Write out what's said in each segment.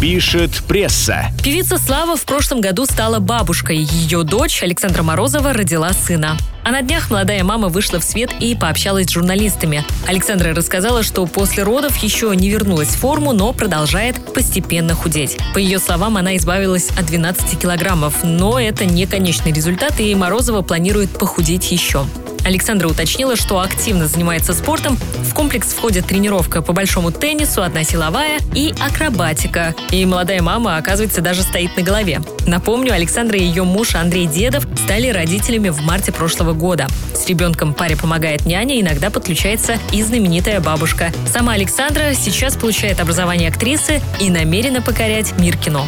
Пишет пресса. Певица Слава в прошлом году стала бабушкой. Ее дочь Александра Морозова родила сына. А на днях молодая мама вышла в свет и пообщалась с журналистами. Александра рассказала, что после родов еще не вернулась в форму, но продолжает постепенно худеть. По ее словам, она избавилась от 12 килограммов, но это не конечный результат, и Морозова планирует похудеть еще. Александра уточнила, что активно занимается спортом. В комплекс входит тренировка по большому теннису, одна силовая и акробатика. И молодая мама, оказывается, даже стоит на голове. Напомню, Александра и ее муж Андрей Дедов стали родителями в марте прошлого года. С ребенком паре помогает няня, иногда подключается и знаменитая бабушка. Сама Александра сейчас получает образование актрисы и намерена покорять мир кино.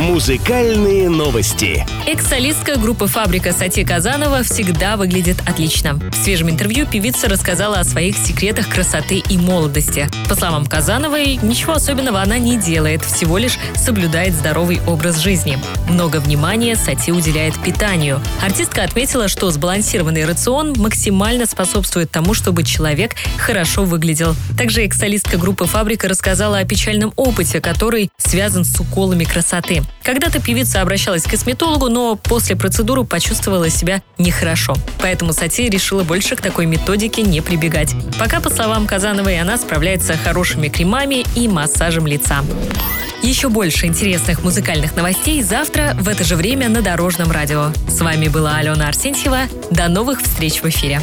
Музыкальные новости. Экс-солистка группы «Фабрика» Сати Казанова всегда выглядит отлично. В свежем интервью певица рассказала о своих секретах красоты и молодости. По словам Казановой, ничего особенного она не делает, всего лишь соблюдает здоровый образ жизни. Много внимания Сати уделяет питанию. Артистка отметила, что сбалансированный рацион максимально способствует тому, чтобы человек хорошо выглядел. Также экс-солистка группы «Фабрика» рассказала о печальном опыте, который связан с уколами красоты. Когда-то певица обращалась к косметологу, но после процедуры почувствовала себя нехорошо. Поэтому Сати решила больше к такой методике не прибегать. Пока, по словам Казановой, она справляется хорошими кремами и массажем лица. Еще больше интересных музыкальных новостей завтра в это же время на Дорожном радио. С вами была Алена Арсентьева. До новых встреч в эфире.